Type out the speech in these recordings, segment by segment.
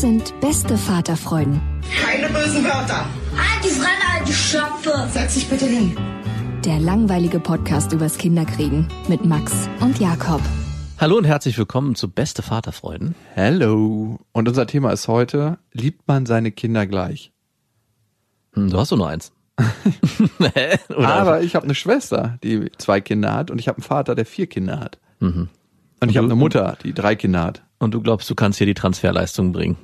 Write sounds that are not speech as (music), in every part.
Das sind beste Vaterfreuden. Keine bösen Wörter. Die Fremde, alte Schöpfe! Setz dich bitte hin. Der langweilige Podcast übers Kinderkriegen mit Max und Jakob. Hallo und herzlich willkommen zu Beste Vaterfreuden. Hello. Und unser Thema ist heute, liebt man seine Kinder gleich? Hm, du hast doch nur eins. (laughs) (laughs) Hä? Oder? Aber ich habe eine Schwester, die zwei Kinder hat und ich habe einen Vater, der vier Kinder hat. Mhm. Und ich habe eine Mutter, die drei Kinder hat. Und du glaubst, du kannst hier die Transferleistung bringen.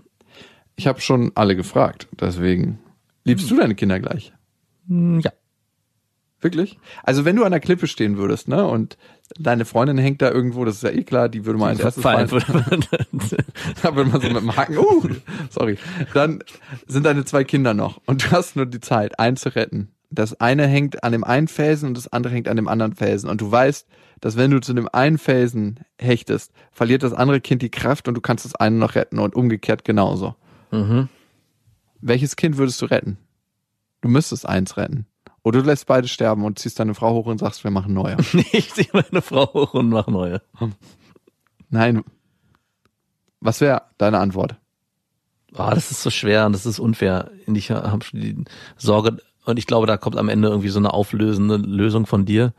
Ich habe schon alle gefragt, deswegen. Liebst du deine Kinder gleich? Hm, Ja. Wirklich? Also wenn du an der Klippe stehen würdest, ne, und deine Freundin hängt da irgendwo, das ist ja eh klar, die würde mal als erstes fallen. (laughs) Da würde man so mit dem Haken, uh, sorry. Dann sind deine zwei Kinder noch und du hast nur die Zeit, einen zu retten. Das eine hängt an dem einen Felsen und das andere hängt an dem anderen Felsen. Und du weißt, dass wenn du zu dem einen Felsen hechtest, verliert das andere Kind die Kraft und du kannst das eine noch retten und umgekehrt genauso. Mhm. Welches Kind würdest du retten? Du müsstest eins retten. Oder du lässt beide sterben und ziehst deine Frau hoch und sagst, wir machen neue. (laughs) Ich ziehe meine Frau hoch und mache neue. Nein. Was wäre deine Antwort? Ah, das ist so schwer und das ist unfair. Ich habe schon die Sorge, und ich glaube, da kommt am Ende irgendwie so eine auflösende Lösung von dir.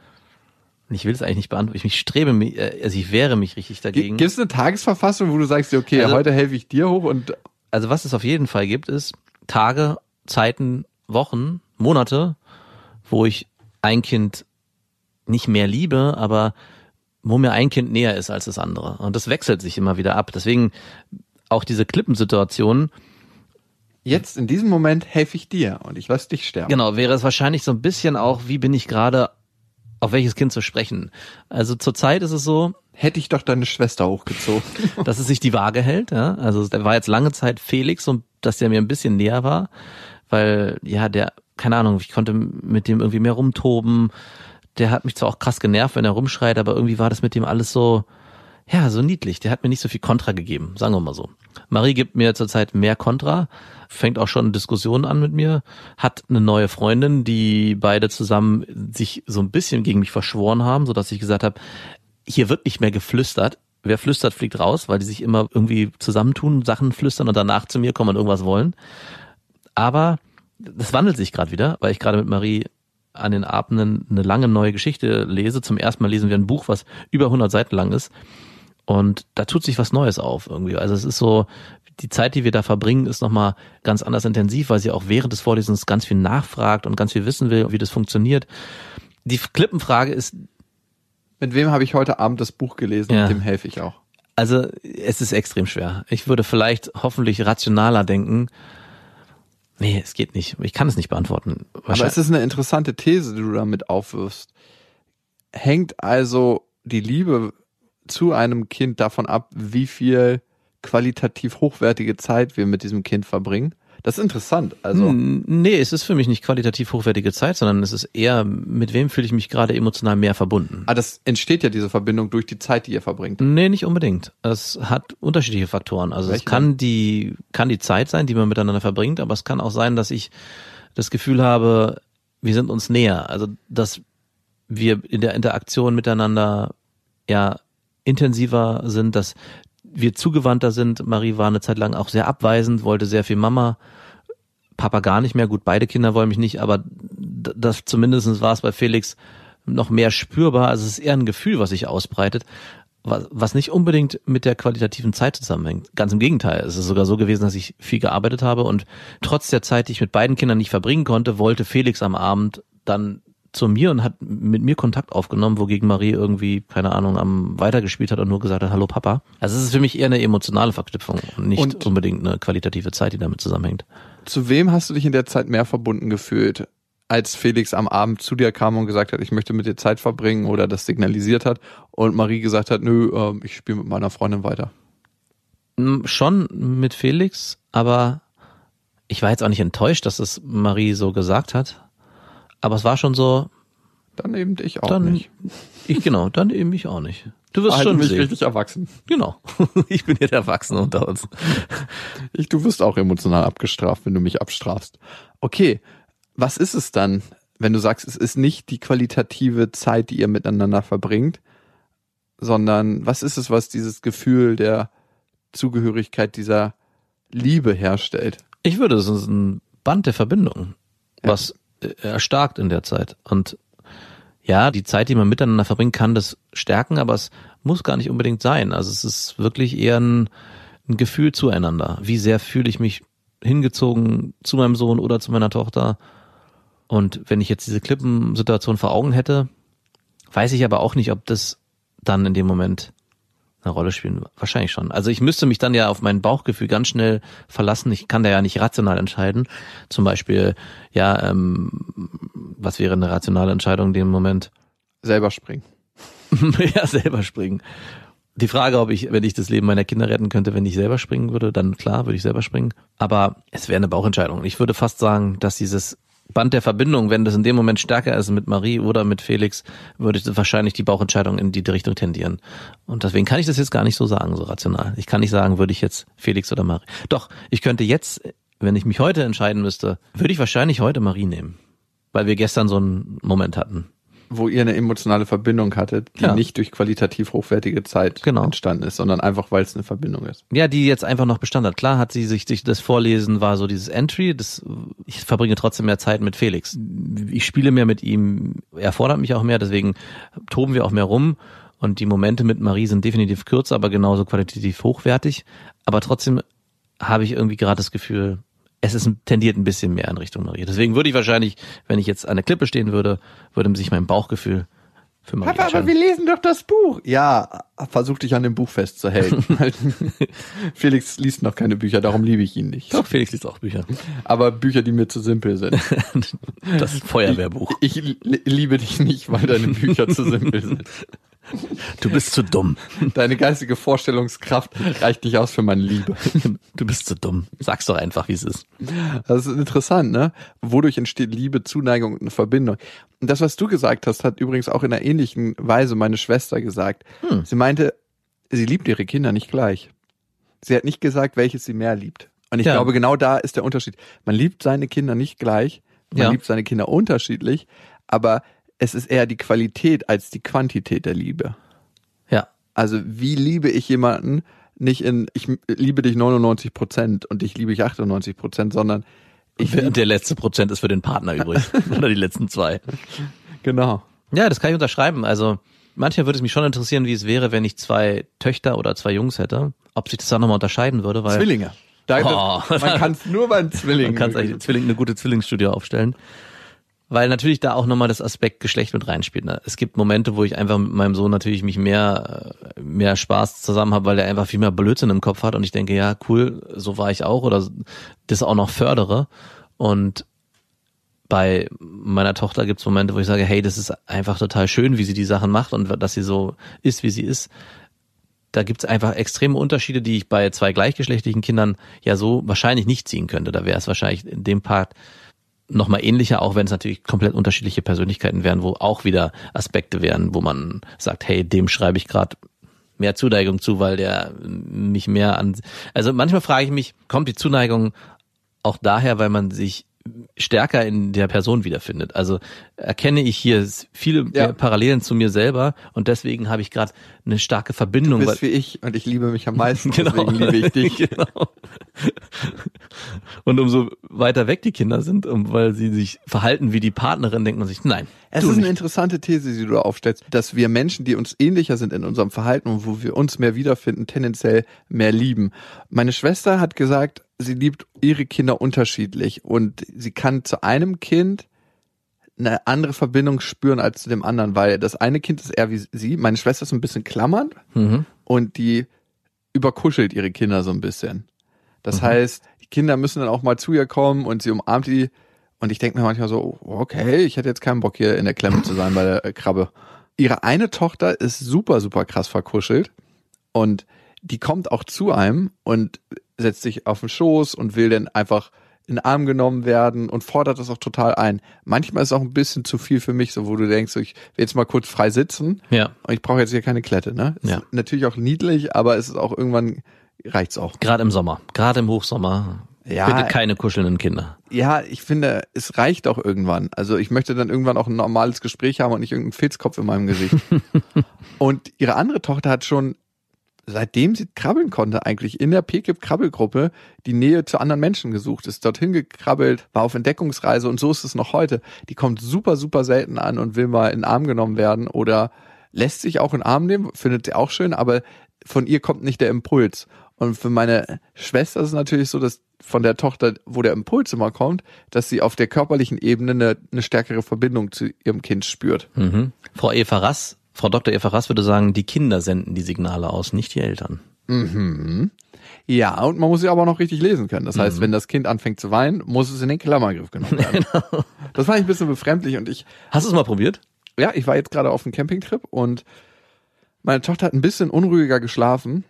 Und ich will es eigentlich nicht beantworten. Ich strebe mich, äh, also ich wehre mich richtig dagegen. Gibt es eine Tagesverfassung, wo du sagst, okay, Also- heute helfe ich dir hoch und also was es auf jeden Fall gibt, ist Tage, Zeiten, Wochen, Monate, wo ich ein Kind nicht mehr liebe, aber wo mir ein Kind näher ist als das andere. Und das wechselt sich immer wieder ab. Deswegen auch diese Klippensituation, jetzt in diesem Moment helfe ich dir und ich lass dich sterben. genau, wäre es wahrscheinlich so ein bisschen auch, wie bin ich gerade auf welches Kind zu sprechen. Also zurzeit ist es so, Hätte ich doch deine Schwester hochgezogen. (laughs) dass es sich die Waage hält. Ja? Also der war jetzt lange Zeit Felix und dass der mir ein bisschen näher war, weil ja der, keine Ahnung, ich konnte mit dem irgendwie mehr rumtoben. Der hat mich zwar auch krass genervt, wenn er rumschreit, aber irgendwie war das mit dem alles so, ja, so niedlich. Der hat mir nicht so viel Kontra gegeben, sagen wir mal so. Marie gibt mir zurzeit mehr Kontra, fängt auch schon Diskussionen an mit mir, hat eine neue Freundin, die beide zusammen sich so ein bisschen gegen mich verschworen haben, so dass ich gesagt habe, hier wird nicht mehr geflüstert. Wer flüstert, fliegt raus, weil die sich immer irgendwie zusammentun, Sachen flüstern und danach zu mir kommen und irgendwas wollen. Aber das wandelt sich gerade wieder, weil ich gerade mit Marie an den Abenden eine lange neue Geschichte lese. Zum ersten Mal lesen wir ein Buch, was über 100 Seiten lang ist. Und da tut sich was Neues auf irgendwie. Also es ist so, die Zeit, die wir da verbringen, ist nochmal ganz anders intensiv, weil sie auch während des Vorlesens ganz viel nachfragt und ganz viel wissen will, wie das funktioniert. Die Klippenfrage ist, Mit wem habe ich heute Abend das Buch gelesen? Ja. Dem helfe ich auch. also es ist extrem schwer. Ich würde vielleicht hoffentlich rationaler denken. Nee, es geht nicht. Ich kann es nicht beantworten. Aber es ist eine interessante These, die du damit aufwirfst. Hängt also die Liebe zu einem Kind davon ab, wie viel qualitativ hochwertige Zeit wir mit diesem Kind verbringen? Das ist interessant. Also Hm, Nee, es ist für mich nicht qualitativ hochwertige Zeit, sondern es ist eher, mit wem fühle ich mich gerade emotional mehr verbunden. ah, das entsteht ja diese Verbindung durch die Zeit, die ihr verbringt. Nee, nicht unbedingt. Es hat unterschiedliche Faktoren. Also Welche es kann die, kann die Zeit sein, die man miteinander verbringt, aber es kann auch sein, dass ich das Gefühl habe, wir sind uns näher. Also, dass wir in der Interaktion miteinander ja intensiver sind, dass wir zugewandter sind. Marie war eine Zeit lang auch sehr abweisend, wollte sehr viel Mama. Papa gar nicht mehr. Gut, beide Kinder wollen mich nicht, aber das zumindest war es bei Felix noch mehr spürbar. Also es ist eher ein Gefühl, was sich ausbreitet, was nicht unbedingt mit der qualitativen Zeit zusammenhängt. Ganz im Gegenteil. Es ist sogar so gewesen, dass ich viel gearbeitet habe und trotz der Zeit, die ich mit beiden Kindern nicht verbringen konnte, wollte Felix am Abend dann zu mir und hat mit mir Kontakt aufgenommen, wogegen Marie irgendwie, keine Ahnung, am weitergespielt hat und nur gesagt hat, hallo Papa. Also es ist für mich eher eine emotionale Verknüpfung und nicht und unbedingt eine qualitative Zeit, die damit zusammenhängt. Zu wem hast du dich in der Zeit mehr verbunden gefühlt? Als Felix am Abend zu dir kam und gesagt hat, ich möchte mit dir Zeit verbringen oder das signalisiert hat und Marie gesagt hat, nö, äh, ich spiele mit meiner Freundin weiter. Schon mit Felix, aber ich war jetzt auch nicht enttäuscht, dass es Marie so gesagt hat. Aber es war schon so. Dann eben ich auch dann, nicht. Ich genau, dann eben ich auch nicht. Du wirst also schon mich sehen. richtig erwachsen. Genau. (laughs) Ich bin hier der Erwachsene unter uns. Ich, du wirst auch emotional abgestraft, wenn du mich abstrafst. Okay, was ist es dann, wenn du sagst, es ist nicht die qualitative Zeit, die ihr miteinander verbringt, sondern was ist es, was dieses Gefühl der Zugehörigkeit, dieser Liebe herstellt? Ich würde, es ist ein Band der Verbindung, was erstarkt in der Zeit. Und ja, die Zeit, die man miteinander verbringt, kann das stärken, aber es muss gar nicht unbedingt sein. Also es ist wirklich eher ein, ein Gefühl zueinander. Wie sehr fühle ich mich hingezogen zu meinem Sohn oder zu meiner Tochter? Und wenn ich jetzt diese Klippensituation vor Augen hätte, weiß ich aber auch nicht, ob das dann in dem Moment eine Rolle spielen? Wahrscheinlich schon. Also ich müsste mich dann ja auf mein Bauchgefühl ganz schnell verlassen. Ich kann da ja nicht rational entscheiden. Zum Beispiel, ja, ähm, was wäre eine rationale Entscheidung in dem Moment? Selber springen. (laughs) ja, selber springen. Die Frage, ob ich, wenn ich das Leben meiner Kinder retten könnte, wenn ich selber springen würde, dann klar, würde ich selber springen. Aber es wäre eine Bauchentscheidung. Ich würde fast sagen, dass dieses Band der Verbindung, wenn das in dem Moment stärker ist mit Marie oder mit Felix, würde wahrscheinlich die Bauchentscheidung in die Richtung tendieren. Und deswegen kann ich das jetzt gar nicht so sagen, so rational. Ich kann nicht sagen, würde ich jetzt Felix oder Marie. Doch, ich könnte jetzt, wenn ich mich heute entscheiden müsste, würde ich wahrscheinlich heute Marie nehmen. Weil wir gestern so einen Moment hatten wo ihr eine emotionale Verbindung hattet, die ja. nicht durch qualitativ hochwertige Zeit genau. entstanden ist, sondern einfach, weil es eine Verbindung ist. Ja, die jetzt einfach noch Bestand hat. Klar hat sie sich, sich das Vorlesen war so dieses Entry, das, ich verbringe trotzdem mehr Zeit mit Felix. Ich spiele mehr mit ihm, er fordert mich auch mehr, deswegen toben wir auch mehr rum. Und die Momente mit Marie sind definitiv kürzer, aber genauso qualitativ hochwertig. Aber trotzdem habe ich irgendwie gerade das Gefühl, es ist tendiert ein bisschen mehr in Richtung Maria. Deswegen würde ich wahrscheinlich, wenn ich jetzt an der Klippe stehen würde, würde sich mein Bauchgefühl für Maria Papa, aber wir lesen doch das Buch. Ja, versuch dich an dem Buch festzuhalten. (laughs) Felix liest noch keine Bücher, darum liebe ich ihn nicht. Doch, Felix liest auch Bücher. Aber Bücher, die mir zu simpel sind. (laughs) das Feuerwehrbuch. Ich, ich liebe dich nicht, weil deine Bücher zu simpel sind. (laughs) (laughs) Du bist zu dumm. Deine geistige Vorstellungskraft reicht nicht aus für meine Liebe. (laughs) Du bist zu dumm. Sag's doch einfach, wie es ist. Das ist interessant, ne? Wodurch entsteht Liebe, Zuneigung und eine Verbindung? Und das, was du gesagt hast, hat übrigens auch in einer ähnlichen Weise meine Schwester gesagt. Hm. Sie meinte, sie liebt ihre Kinder nicht gleich. Sie hat nicht gesagt, welches sie mehr liebt. Und ich ja. glaube, genau da ist der Unterschied. Man liebt seine Kinder nicht gleich, man ja. liebt seine Kinder unterschiedlich, aber es ist eher die Qualität als die Quantität der Liebe. Ja. Also wie liebe ich jemanden nicht in, ich liebe dich 99 Prozent und ich liebe dich 98 Prozent, sondern ich der letzte Prozent ist für den Partner übrig. (laughs) (laughs) Oder die letzten zwei. Genau. Ja, das kann ich unterschreiben. Also manchmal würde es mich schon interessieren, wie es wäre, wenn ich zwei Töchter oder zwei Jungs hätte. Ob sich das dann nochmal unterscheiden würde, weil. Zwillinge. Da, oh. Man kann es nur beim (laughs) Zwilling. Man kann eigentlich Zwilling, eine gute Zwillingsstudie aufstellen. Weil natürlich da auch nochmal das Aspekt Geschlecht mit reinspielt. Ne? Es gibt Momente, wo ich einfach mit meinem Sohn natürlich mich mehr, äh, mehr Spaß zusammen habe, weil er einfach viel mehr Blödsinn im Kopf hat und ich denke, ja, cool, so war ich auch oder das auch noch fördere. Und bei meiner Tochter gibt es Momente, wo ich sage, hey, das ist einfach total schön, wie sie die Sachen macht und dass sie so ist, wie sie ist. Da gibt es einfach extreme Unterschiede, die ich bei zwei gleichgeschlechtlichen Kindern ja so wahrscheinlich nicht ziehen könnte. Da wäre es wahrscheinlich in dem Part nochmal ähnlicher, auch wenn es natürlich komplett unterschiedliche Persönlichkeiten wären, wo auch wieder Aspekte wären, wo man sagt, hey, dem schreibe ich gerade mehr Zuneigung zu, weil der mich mehr an. Also manchmal frage ich mich, kommt die Zuneigung auch daher, weil man sich stärker in der Person wiederfindet. Also erkenne ich hier viele ja. Parallelen zu mir selber und deswegen habe ich gerade eine starke Verbindung. Du bist wie ich und ich liebe mich am meisten, (laughs) genau. deswegen liebe ich dich. (laughs) genau. Und umso weiter weg die Kinder sind, um, weil sie sich verhalten wie die Partnerin, denkt man sich, nein. Es ist nicht. eine interessante These, die du da aufstellst, dass wir Menschen, die uns ähnlicher sind in unserem Verhalten und wo wir uns mehr wiederfinden, tendenziell mehr lieben. Meine Schwester hat gesagt, sie liebt ihre Kinder unterschiedlich und sie kann zu einem Kind eine andere Verbindung spüren als zu dem anderen, weil das eine Kind ist eher wie sie. Meine Schwester ist ein bisschen klammernd mhm. und die überkuschelt ihre Kinder so ein bisschen. Das mhm. heißt, die Kinder müssen dann auch mal zu ihr kommen und sie umarmt die. Und ich denke mir manchmal so, okay, ich hätte jetzt keinen Bock hier in der Klemme zu sein bei der äh, Krabbe. Ihre eine Tochter ist super, super krass verkuschelt und die kommt auch zu einem und setzt sich auf den Schoß und will dann einfach in den Arm genommen werden und fordert das auch total ein. Manchmal ist es auch ein bisschen zu viel für mich, so wo du denkst, ich will jetzt mal kurz frei sitzen. Ja. Und ich brauche jetzt hier keine Klette, ne? ja. Ist natürlich auch niedlich, aber es ist auch irgendwann reicht's auch. Gerade im Sommer, gerade im Hochsommer. Ja, Bitte keine kuschelnden Kinder. Ja, ich finde, es reicht auch irgendwann. Also ich möchte dann irgendwann auch ein normales Gespräch haben und nicht irgendeinen Filzkopf in meinem Gesicht. (laughs) und ihre andere Tochter hat schon seitdem sie krabbeln konnte, eigentlich in der PKIP-Krabbelgruppe die Nähe zu anderen Menschen gesucht, ist dorthin gekrabbelt, war auf Entdeckungsreise und so ist es noch heute. Die kommt super, super selten an und will mal in den Arm genommen werden oder lässt sich auch in den Arm nehmen, findet sie auch schön, aber von ihr kommt nicht der Impuls. Und für meine Schwester ist es natürlich so, dass von der Tochter, wo der Impuls immer kommt, dass sie auf der körperlichen Ebene eine, eine stärkere Verbindung zu ihrem Kind spürt. Mhm. Frau Eva Rass, Frau Dr. Eva Rass würde sagen, die Kinder senden die Signale aus, nicht die Eltern. Mhm. Ja, und man muss sie aber noch richtig lesen können. Das heißt, mhm. wenn das Kind anfängt zu weinen, muss es in den Klammergriff genommen werden. (laughs) genau. Das fand ich ein bisschen befremdlich und ich. Hast du es mal probiert? Ja, ich war jetzt gerade auf einem Campingtrip und meine Tochter hat ein bisschen unruhiger geschlafen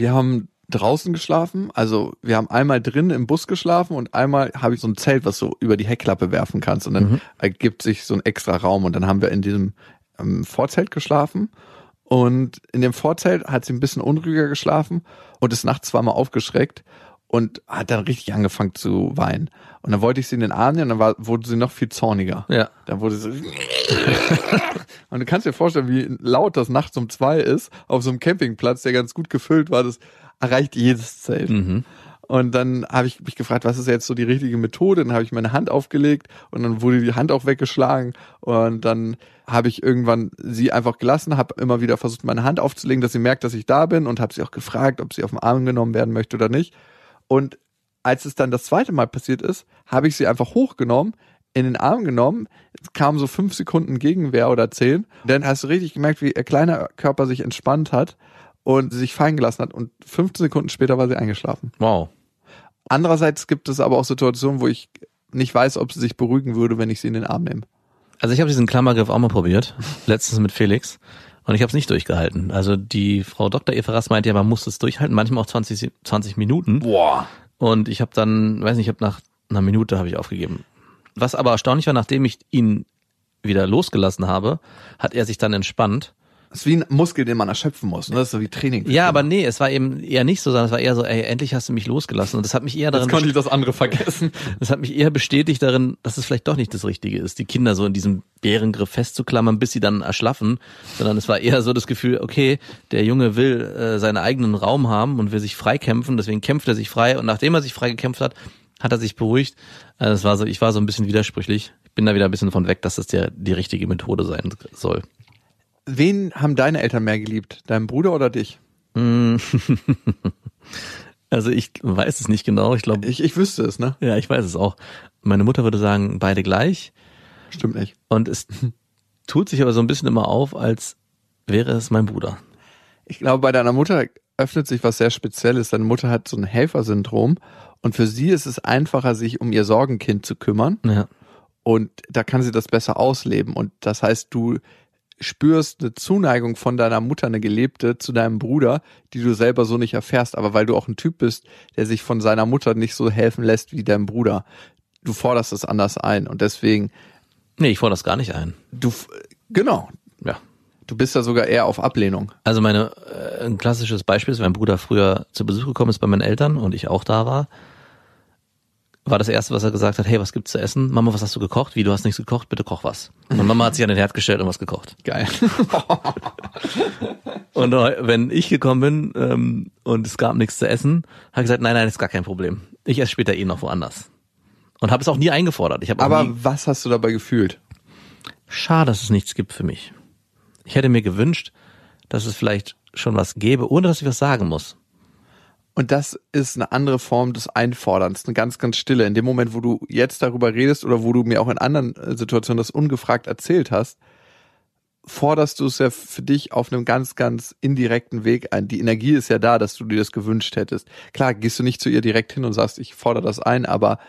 wir haben draußen geschlafen. Also wir haben einmal drin im Bus geschlafen und einmal habe ich so ein Zelt, was du über die Heckklappe werfen kannst und dann mhm. ergibt sich so ein extra Raum und dann haben wir in diesem ähm, Vorzelt geschlafen und in dem Vorzelt hat sie ein bisschen unruhiger geschlafen und ist nachts zweimal aufgeschreckt und hat dann richtig angefangen zu weinen. Und dann wollte ich sie in den Arm nehmen und dann war, wurde sie noch viel zorniger. Ja. Dann wurde sie (laughs) und du kannst dir vorstellen, wie laut das nachts um zwei ist auf so einem Campingplatz, der ganz gut gefüllt war. Das erreicht jedes Zelt. Mhm. Und dann habe ich mich gefragt, was ist jetzt so die richtige Methode? Dann habe ich meine Hand aufgelegt und dann wurde die Hand auch weggeschlagen. Und dann habe ich irgendwann sie einfach gelassen, habe immer wieder versucht, meine Hand aufzulegen, dass sie merkt, dass ich da bin und habe sie auch gefragt, ob sie auf den Arm genommen werden möchte oder nicht. Und als es dann das zweite Mal passiert ist, habe ich sie einfach hochgenommen, in den Arm genommen, es kam so fünf Sekunden Gegenwehr oder zehn. Dann hast du richtig gemerkt, wie ihr kleiner Körper sich entspannt hat und sich fallen gelassen hat. Und 15 Sekunden später war sie eingeschlafen. Wow. Andererseits gibt es aber auch Situationen, wo ich nicht weiß, ob sie sich beruhigen würde, wenn ich sie in den Arm nehme. Also ich habe diesen Klammergriff auch mal probiert, letztens mit Felix. Und ich habe es nicht durchgehalten. Also die Frau Dr. Eva Rass meinte ja, man muss es durchhalten, manchmal auch 20, 20 Minuten. Boah. Und ich habe dann, weiß nicht, ich habe nach einer Minute habe ich aufgegeben. Was aber erstaunlich war, nachdem ich ihn wieder losgelassen habe, hat er sich dann entspannt das ist wie ein Muskel, den man erschöpfen muss. Ne? Das ist so wie Training. Ja, aber nee, es war eben eher nicht so, sondern es war eher so, ey, endlich hast du mich losgelassen. Und das hat mich eher darin. Jetzt konnte ich das andere vergessen. (laughs) Das hat mich eher bestätigt darin, dass es vielleicht doch nicht das Richtige ist, die Kinder so in diesem Bärengriff festzuklammern, bis sie dann erschlaffen. Sondern es war eher so das Gefühl, okay, der Junge will äh, seinen eigenen Raum haben und will sich freikämpfen, deswegen kämpft er sich frei. Und nachdem er sich frei gekämpft hat, hat er sich beruhigt. Also es war so, ich war so ein bisschen widersprüchlich. Ich bin da wieder ein bisschen von weg, dass das der, die richtige Methode sein soll. Wen haben deine Eltern mehr geliebt? Deinen Bruder oder dich? Mm. (laughs) Also ich weiß es nicht genau. Ich glaube. Ich, ich wüsste es, ne? Ja, ich weiß es auch. Meine Mutter würde sagen, beide gleich. Stimmt nicht. Und es tut sich aber so ein bisschen immer auf, als wäre es mein Bruder. Ich glaube, bei deiner Mutter öffnet sich was sehr Spezielles. Deine Mutter hat so ein Helfersyndrom und für sie ist es einfacher, sich um ihr Sorgenkind zu kümmern. Ja. Und da kann sie das besser ausleben. Und das heißt, du spürst eine Zuneigung von deiner Mutter, eine gelebte, zu deinem Bruder, die du selber so nicht erfährst, aber weil du auch ein Typ bist, der sich von seiner Mutter nicht so helfen lässt wie dein Bruder. Du forderst es anders ein und deswegen. Nee, ich fordere das gar nicht ein. Du, genau. Ja. Du bist ja sogar eher auf Ablehnung. Also meine, äh, ein klassisches Beispiel ist, mein Bruder früher zu Besuch gekommen ist bei meinen Eltern und ich auch da war, war das erste, was er gesagt hat, hey, was gibt's zu essen? Mama, was hast du gekocht? Wie, du hast nichts gekocht? Bitte koch was. Und Mama hat sich an den Herd gestellt und was gekocht. Geil. (laughs) Und wenn ich gekommen bin ähm, und es gab nichts zu essen, habe ich gesagt, nein, nein, ist gar kein Problem. Ich esse später eh noch woanders. Und habe es auch nie eingefordert. Ich habe Aber was hast du dabei gefühlt? schade, dass es nichts gibt für mich. Ich hätte mir gewünscht, dass es vielleicht schon was gäbe, ohne dass ich was sagen muss. Und das ist eine andere Form des Einforderns, eine ganz, ganz stille. In dem Moment, wo du jetzt darüber redest oder wo du mir auch in anderen äh, Situationen das ungefragt erzählt hast, forderst du es ja für dich auf einem ganz, ganz indirekten Weg ein. Die Energie ist ja da, dass du dir das gewünscht hättest. Klar, gehst du nicht zu ihr direkt hin und sagst, ich fordere das ein, aber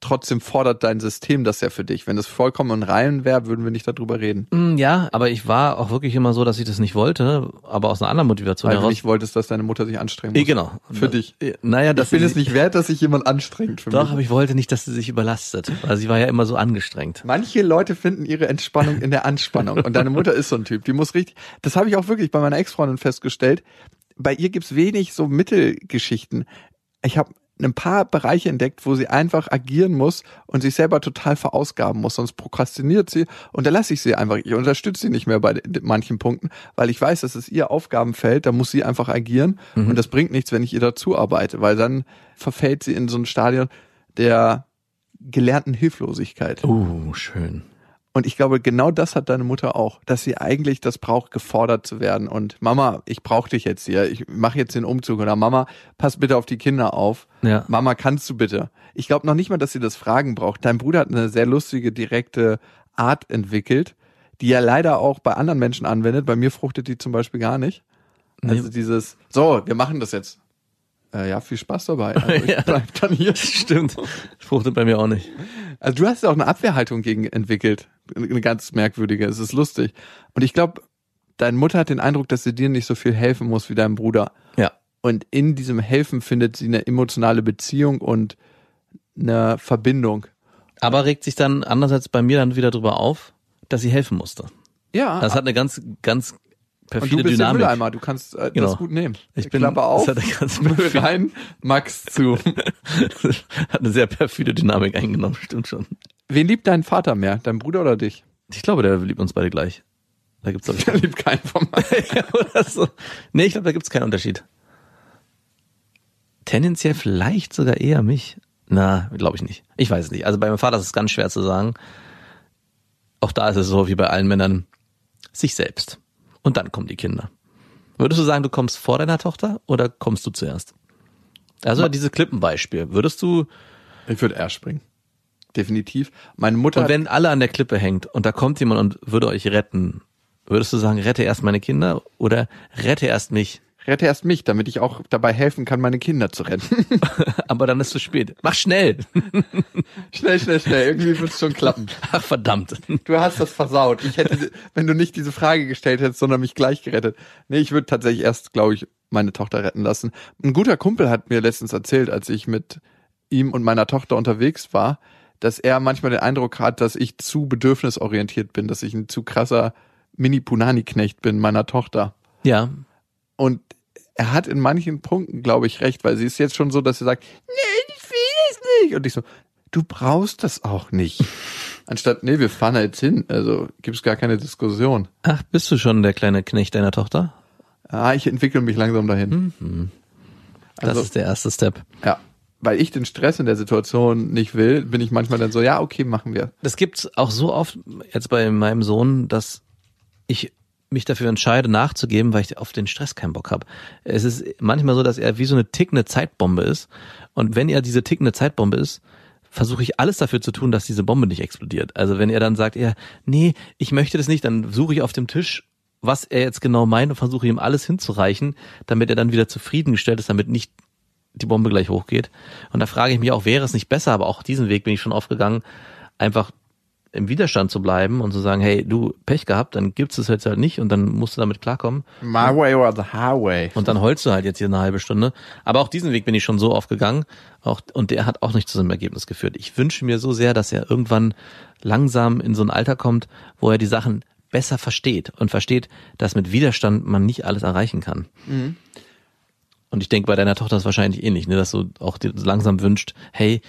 trotzdem fordert dein System das ja für dich. Wenn das vollkommen in Reihen wäre, würden wir nicht darüber reden. Mm, Ja, aber ich war auch wirklich immer so, dass ich das nicht wollte, aber aus einer anderen Motivation Weil du heraus. nicht wolltest, dass deine Mutter sich anstrengen Eh, muss. genau. Für dich. Naja, Ich das bin es nicht wert, dass sich jemand anstrengt für Doch, mich. aber ich wollte nicht, dass sie sich überlastet. Weil sie war ja immer so angestrengt. Manche Leute finden ihre Entspannung in der Anspannung. Und deine Mutter ist so ein Typ. Die muss richtig. Das habe ich auch wirklich bei meiner Ex-Freundin festgestellt. Bei ihr gibt's wenig so Mittelgeschichten. Ich habe ein paar Bereiche entdeckt, wo sie einfach agieren muss und sich selber total verausgaben muss. Sonst prokrastiniert sie und da lasse ich sie einfach. Ich unterstütze sie nicht mehr bei manchen Punkten, weil ich weiß, dass es ihr Aufgabenfeld, da muss sie einfach agieren und das bringt nichts, wenn ich ihr dazu arbeite, weil dann verfällt sie in so ein Stadion der gelernten Hilflosigkeit. Uh, schön. Und ich glaube, genau das hat deine Mutter auch, dass sie eigentlich das braucht, gefordert zu werden. Und Mama, ich brauche dich jetzt hier. Ich mache jetzt den Umzug. Oder Mama, pass bitte auf die Kinder auf. Ja. Mama, kannst du bitte? Ich glaube noch nicht mal, dass sie das Fragen braucht. Dein Bruder hat eine sehr lustige, direkte Art entwickelt, die er leider auch bei anderen Menschen anwendet. Bei mir fruchtet die zum Beispiel gar nicht. Also dieses, so, wir machen das jetzt. Äh, ja, viel Spaß dabei. (laughs) Also ich Ja. bleib dann hier. (laughs) Stimmt. Fruchtet bei mir auch nicht. Also du hast ja auch eine Abwehrhaltung gegen entwickelt. Eine ganz merkwürdige. Es ist lustig. Und ich glaube, deine Mutter hat den Eindruck, dass sie dir nicht so viel helfen muss wie deinem Bruder. Ja. Und in diesem Helfen findet sie eine emotionale Beziehung und eine Verbindung. Aber regt sich dann andererseits bei mir dann wieder drüber auf, dass sie helfen musste. Ja. Das hat eine ganz, ganz und perfide du bist der Dynamik. Mülleimer. Du kannst äh, Genau. das gut nehmen. Ich bin- Klappe auf, das (laughs) Müll rein, Max zu. (laughs) hat eine sehr perfide Dynamik eingenommen, stimmt schon. Wen liebt dein Vater mehr? Dein Bruder oder dich? Ich glaube, der liebt uns beide gleich. Da gibt's glaube Der liebt keinen von beiden. (laughs) oder so. Nee, ich glaube, da gibt's keinen Unterschied. Tendenziell vielleicht sogar eher mich. Na, glaube ich nicht. Ich weiß es nicht. Also bei meinem Vater ist es ganz schwer zu sagen. Auch da ist es so wie bei allen Männern sich selbst. Und dann kommen die Kinder. Würdest du sagen, du kommst vor deiner Tochter oder kommst du zuerst? Also dieses Klippenbeispiel. Würdest du, Ich würde erst springen. Definitiv. Meine Mutter und wenn alle an der Klippe hängt und da kommt jemand und würde euch retten, würdest du sagen, rette erst meine Kinder oder rette erst mich? Rette erst mich, damit ich auch dabei helfen kann, meine Kinder zu retten. (laughs) Aber dann ist es zu spät. Mach schnell. (laughs) schnell, schnell, schnell. Irgendwie wird es schon klappen. Ach verdammt. Du hast das versaut. Ich hätte, wenn du nicht diese Frage gestellt hättest, sondern mich gleich gerettet. Nee, ich würde tatsächlich erst, glaube ich, meine Tochter retten lassen. Ein guter Kumpel hat mir letztens erzählt, als ich mit ihm und meiner Tochter unterwegs war, dass er manchmal den Eindruck hat, dass ich zu bedürfnisorientiert bin, dass ich ein zu krasser Mini-Punani-Knecht bin meiner Tochter. Ja, Und er hat in manchen Punkten, glaube ich, recht, weil sie ist jetzt schon so, dass sie sagt, nee, ich will es nicht. Und ich so, du brauchst das auch nicht. (laughs) Anstatt, nee, wir fahren jetzt hin. Also gibt's gar keine Diskussion. Ach, bist du schon der kleine Knecht deiner Tochter? Ah, ich entwickle mich langsam dahin. Das Also- ist der erste Step. Ja. Weil ich den Stress in der Situation nicht will, bin ich manchmal dann so, ja, okay, machen wir. Das gibt's auch so oft jetzt bei meinem Sohn, dass ich mich dafür entscheide, nachzugeben, weil ich auf den Stress keinen Bock habe. Es ist manchmal so, dass er wie so eine tickende Zeitbombe ist. Und wenn er diese tickende Zeitbombe ist, versuche ich alles dafür zu tun, dass diese Bombe nicht explodiert. Also wenn er dann sagt, er, nee, ich möchte das nicht, dann suche ich auf dem Tisch, was er jetzt genau meint und versuche ihm alles hinzureichen, damit er dann wieder zufriedengestellt ist, damit nicht die Bombe gleich hochgeht. Und da frage ich mich auch, wäre es nicht besser, aber auch diesen Weg bin ich schon aufgegangen, einfach im Widerstand zu bleiben und zu sagen, hey, du Pech gehabt, dann gibt's es jetzt halt nicht und dann musst du damit klarkommen. My way or the highway. Und dann heulst du halt jetzt hier eine halbe Stunde. Aber auch diesen Weg bin ich schon so oft gegangen. Auch, und der hat auch nicht zu so einem Ergebnis geführt. Ich wünsche mir so sehr, dass er irgendwann langsam in so ein Alter kommt, wo er die Sachen besser versteht und versteht, dass mit Widerstand man nicht alles erreichen kann. Und ich denke, bei deiner Tochter ist es wahrscheinlich ähnlich, ne, dass du auch dir langsam wünscht, hey,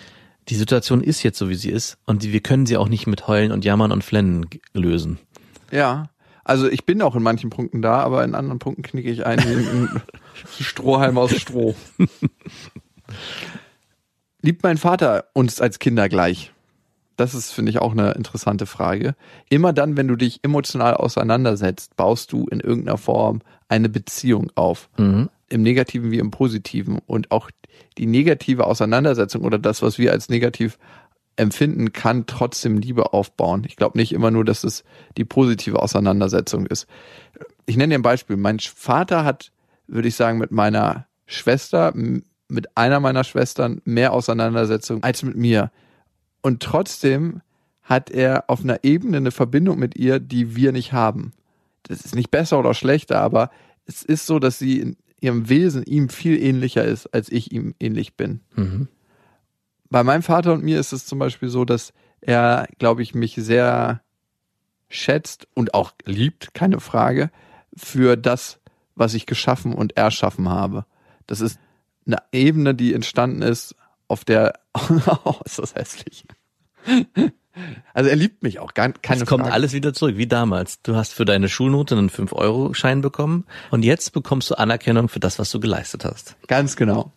die Situation ist jetzt so, wie sie ist und wir können sie auch nicht mit Heulen und Jammern und Flennen lösen. Ja. Also ich bin auch in manchen Punkten da, aber in anderen Punkten knicke ich ein wie ein (laughs) Strohhalm aus Stroh. Liebt mein Vater uns als Kinder gleich? Das ist, finde ich, auch eine interessante Frage. Immer dann, wenn du dich emotional auseinandersetzt, baust du in irgendeiner Form eine Beziehung auf. Mhm. Im Negativen wie im Positiven. Und auch die negative Auseinandersetzung oder das, was wir als negativ empfinden, kann trotzdem Liebe aufbauen. Ich glaube nicht immer nur, dass es die positive Auseinandersetzung ist. Ich nenne dir ein Beispiel. Mein Vater hat, würde ich sagen, mit meiner Schwester, mit einer meiner Schwestern mehr Auseinandersetzung als mit mir. Und trotzdem hat er auf einer Ebene eine Verbindung mit ihr, die wir nicht haben. Das ist nicht besser oder schlechter, aber es ist so, dass sie ihrem Wesen ihm viel ähnlicher ist, als ich ihm ähnlich bin. Mhm. Bei meinem Vater und mir ist es zum Beispiel so, dass er, glaube ich, mich sehr schätzt und auch liebt, keine Frage, für das, was ich geschaffen und erschaffen habe. Das ist eine Ebene, die entstanden ist, auf der, (laughs) oh, ist das hässlich. Also er liebt mich auch, keine Es kommt Frage. alles wieder zurück, wie damals. Du hast für deine Schulnote einen 5-Euro-Schein bekommen und jetzt bekommst du Anerkennung für das, was du geleistet hast. Ganz genau.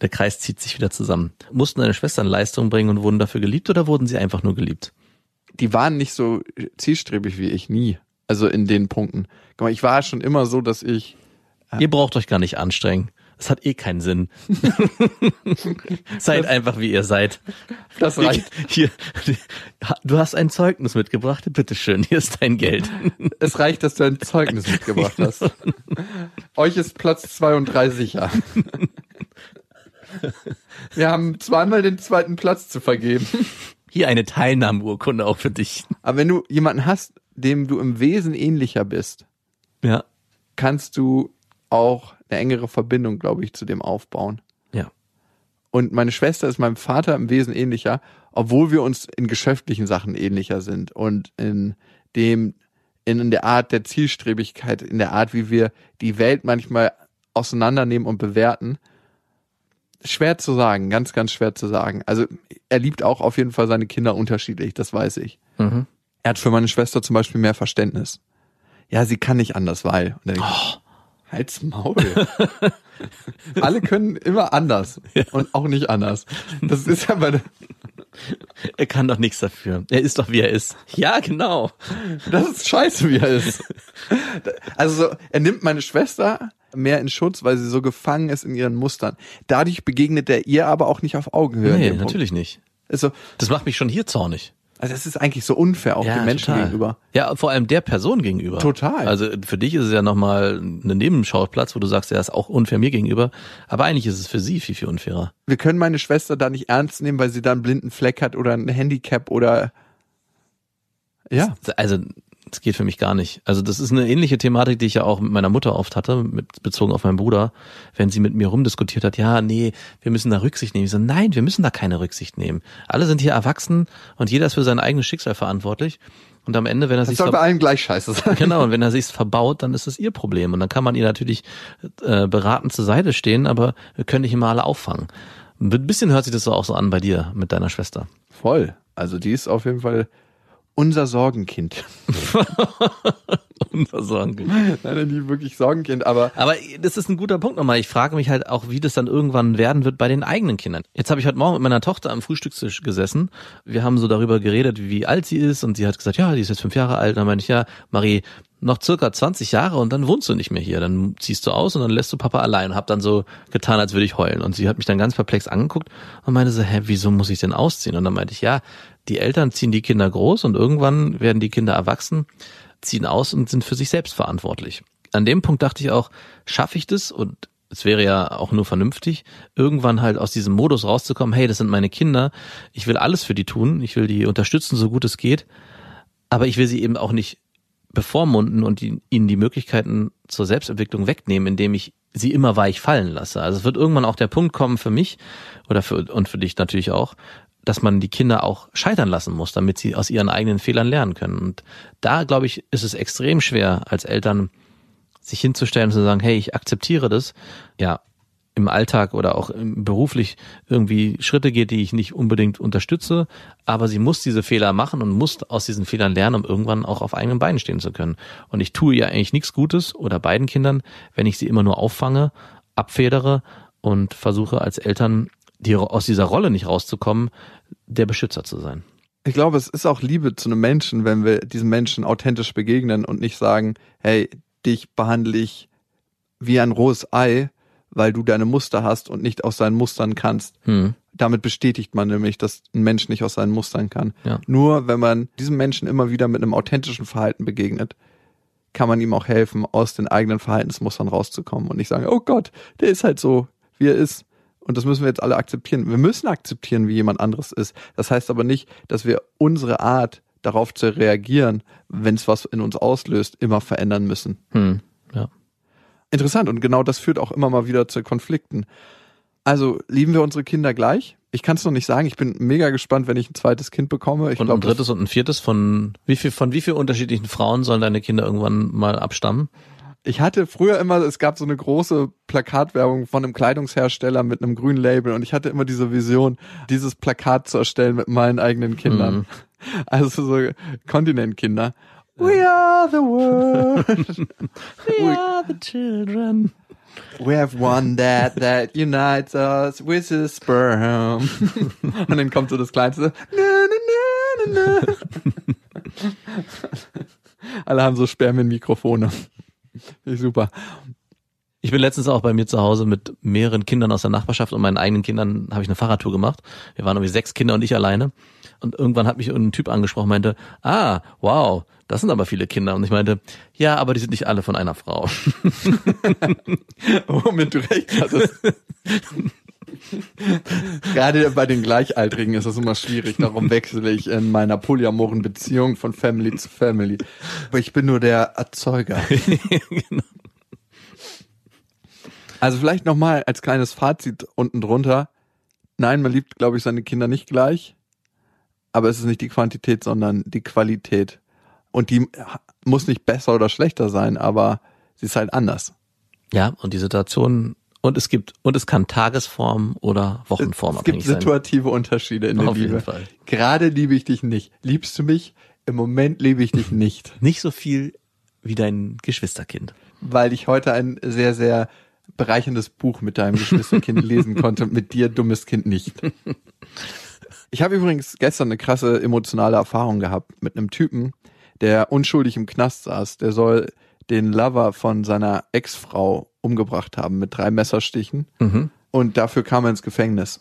Der Kreis zieht sich wieder zusammen. Mussten deine Schwestern Leistung bringen und wurden dafür geliebt oder wurden sie einfach nur geliebt? Die waren nicht so zielstrebig wie ich, nie. Also in den Punkten. Guck mal, ich war schon immer so, dass ich, Ihr braucht euch gar nicht anstrengen. Es hat eh keinen Sinn. (laughs) seid einfach wie ihr seid. das reicht. Hier, du hast ein Zeugnis mitgebracht. Bitteschön, hier ist dein Geld. Es reicht, dass du ein Zeugnis (laughs) mitgebracht hast. Euch ist Platz zwei und drei sicher. Wir haben zweimal den zweiten Platz zu vergeben. Hier eine Teilnahmeurkunde auch für dich. Aber wenn du jemanden hast, dem du im Wesen ähnlicher bist, Ja, kannst du auch eine engere Verbindung, glaube ich, zu dem aufbauen. ja. Und meine Schwester ist meinem Vater im Wesen ähnlicher, obwohl wir uns in geschäftlichen Sachen ähnlicher sind und in dem, in der Art der Zielstrebigkeit, in der Art, wie wir die Welt manchmal auseinandernehmen und bewerten. Schwer zu sagen, ganz, ganz schwer zu sagen. Also er liebt auch auf jeden Fall seine Kinder unterschiedlich, das weiß ich. Mhm. Er hat für meine Schwester zum Beispiel mehr Verständnis. Ja, sie kann nicht anders, weil. Und dann ich, Halt's Maul. (laughs) Alle können immer anders und auch nicht anders. Das ist ja bei der, Er kann doch nichts dafür. Er ist doch wie er ist. Ja, genau. das ist scheiße, wie er ist. Also so, er nimmt meine Schwester mehr in Schutz, weil sie so gefangen ist in ihren Mustern. Dadurch begegnet er ihr aber auch nicht auf Augenhöhe. Nee, natürlich nicht. Also, Das macht mich schon hier zornig. Also das ist eigentlich so unfair auch den Menschen total. gegenüber. Ja, vor allem der Person gegenüber. Total. Also für dich ist es ja nochmal ein Nebenschauplatz, wo du sagst, er ist auch unfair mir gegenüber. Aber eigentlich ist es für sie viel, viel unfairer. Wir können meine Schwester da nicht ernst nehmen, weil sie da einen blinden Fleck hat oder ein Handicap oder ja. Also das geht für mich gar nicht. Also das ist eine ähnliche Thematik, die ich ja auch mit meiner Mutter oft hatte, mit, bezogen auf meinen Bruder, wenn sie mit mir rumdiskutiert hat, ja, nee, wir müssen da Rücksicht nehmen. Ich so, nein, wir müssen da keine Rücksicht nehmen. Alle sind hier erwachsen und jeder ist für sein eigenes Schicksal verantwortlich. Und am Ende, wenn er sich soll bei allen gleich scheiße sein. Genau, und wenn er sich's verbaut, dann ist es ihr Problem. Und dann kann man ihr natürlich äh, beratend zur Seite stehen, aber wir können nicht immer alle auffangen. Ein bisschen hört sich das so auch so an bei dir mit deiner Schwester. Voll. Also die ist auf jeden Fall unser Sorgenkind. (laughs) Unversorgen. Leider nie wirklich Sorgenkind, aber Aber das ist ein guter Punkt nochmal. Ich frage mich halt auch, wie das dann irgendwann werden wird bei den eigenen Kindern. Jetzt habe ich heute Morgen mit meiner Tochter am Frühstückstisch gesessen. Wir haben so darüber geredet, wie alt sie ist und sie hat gesagt, ja, die ist jetzt fünf Jahre alt. Dann meinte ich, ja, Marie, noch circa 20 Jahre und dann wohnst du nicht mehr hier. Dann ziehst du aus und dann lässt du Papa allein. Hab dann so getan, als würde ich heulen. Und sie hat mich dann ganz perplex angeguckt und meinte so, hä, wieso muss ich denn ausziehen? Und dann meinte ich, ja, die Eltern ziehen die Kinder groß und irgendwann werden die Kinder erwachsen, ziehen aus und sind für sich selbst verantwortlich. An dem Punkt dachte ich auch, schaffe ich das? Und es wäre ja auch nur vernünftig, irgendwann halt aus diesem Modus rauszukommen, hey, das sind meine Kinder, ich will alles für die tun, ich will die unterstützen, so gut es geht, aber ich will sie eben auch nicht bevormunden und ihnen die Möglichkeiten zur Selbstentwicklung wegnehmen, indem ich sie immer weich fallen lasse. Also es wird irgendwann auch der Punkt kommen für mich oder für, und für dich natürlich auch, dass man die Kinder auch scheitern lassen muss, damit sie aus ihren eigenen Fehlern lernen können. Und da, glaube ich, ist es extrem schwer als Eltern, sich hinzustellen und zu sagen, hey, ich akzeptiere das. Ja, im Alltag oder auch beruflich irgendwie Schritte geht, die ich nicht unbedingt unterstütze, aber sie muss diese Fehler machen und muss aus diesen Fehlern lernen, um irgendwann auch auf eigenen Beinen stehen zu können. Und ich tue ihr eigentlich nichts Gutes oder beiden Kindern, wenn ich sie immer nur auffange, abfedere und versuche als Eltern die, aus dieser Rolle nicht rauszukommen, der Beschützer zu sein. Ich glaube, es ist auch Liebe zu einem Menschen, wenn wir diesem Menschen authentisch begegnen und nicht sagen, hey, dich behandle ich wie ein rohes Ei, weil du deine Muster hast und nicht aus seinen Mustern kannst. Hm. Damit bestätigt man nämlich, dass ein Mensch nicht aus seinen Mustern kann. Ja. Nur wenn man diesem Menschen immer wieder mit einem authentischen Verhalten begegnet, kann man ihm auch helfen, aus den eigenen Verhaltensmustern rauszukommen und nicht sagen, oh Gott, der ist halt so, wie er ist. Und das müssen wir jetzt alle akzeptieren. Wir müssen akzeptieren, wie jemand anderes ist. Das heißt aber nicht, dass wir unsere Art, darauf zu reagieren, wenn es was in uns auslöst, immer verändern müssen. Hm, ja. Interessant. Und genau das führt auch immer mal wieder zu Konflikten. Also lieben wir unsere Kinder gleich? Ich kann es noch nicht sagen. Ich bin mega gespannt, wenn ich ein zweites Kind bekomme. Ich und glaub, ein drittes und ein viertes von wie viel von wie viel unterschiedlichen Frauen sollen deine Kinder irgendwann mal abstammen? Ich hatte früher immer, es gab so eine große Plakatwerbung von einem Kleidungshersteller mit einem grünen Label und ich hatte immer diese Vision, dieses Plakat zu erstellen mit meinen eigenen Kindern. Mhm. (laughs) Also so Kontinentkinder. We are the world. (laughs) We are the children. We have one dad that unites us with his sperm. (laughs) Und dann kommt so das Kleinste. Na, na, na, na, na. Alle haben so Spermienmikrofone. Super. Ich bin letztens auch bei mir zu Hause mit mehreren Kindern aus der Nachbarschaft und meinen eigenen Kindern habe ich eine Fahrradtour gemacht. Wir waren irgendwie sechs Kinder und ich alleine. Und irgendwann hat mich ein Typ angesprochen, meinte, ah, wow, das sind aber viele Kinder. Und ich meinte, ja, aber die sind nicht alle von einer Frau. (laughs) (laughs) Womit du recht hattest. (laughs) (laughs) Gerade bei den Gleichaltrigen ist das immer schwierig. Darum wechsle ich in meiner polyamoren Beziehung von Family zu Family. Aber ich bin nur der Erzeuger. (laughs) genau. Also vielleicht nochmal als kleines Fazit unten drunter. Nein, man liebt, glaube ich, seine Kinder nicht gleich. Aber es ist nicht die Quantität, sondern die Qualität. Und die muss nicht besser oder schlechter sein, aber sie ist halt anders. Ja, und die Situation und es gibt, und es kann Tagesform oder Wochenform es. Es gibt situative sein. Unterschiede in der Auf Liebe. Jeden Fall. Gerade liebe ich dich nicht. Liebst du mich? Im Moment liebe ich dich nicht. (laughs) Nicht so viel wie dein Geschwisterkind. Weil ich heute ein sehr, sehr bereicherndes Buch mit deinem Geschwisterkind (laughs) lesen konnte, mit dir, dummes Kind, nicht. Ich habe übrigens gestern eine krasse emotionale Erfahrung gehabt mit einem Typen, der unschuldig im Knast saß. Der soll den Lover von seiner Ex-Frau umgebracht haben mit drei Messerstichen. Mhm. Und dafür kam er ins Gefängnis.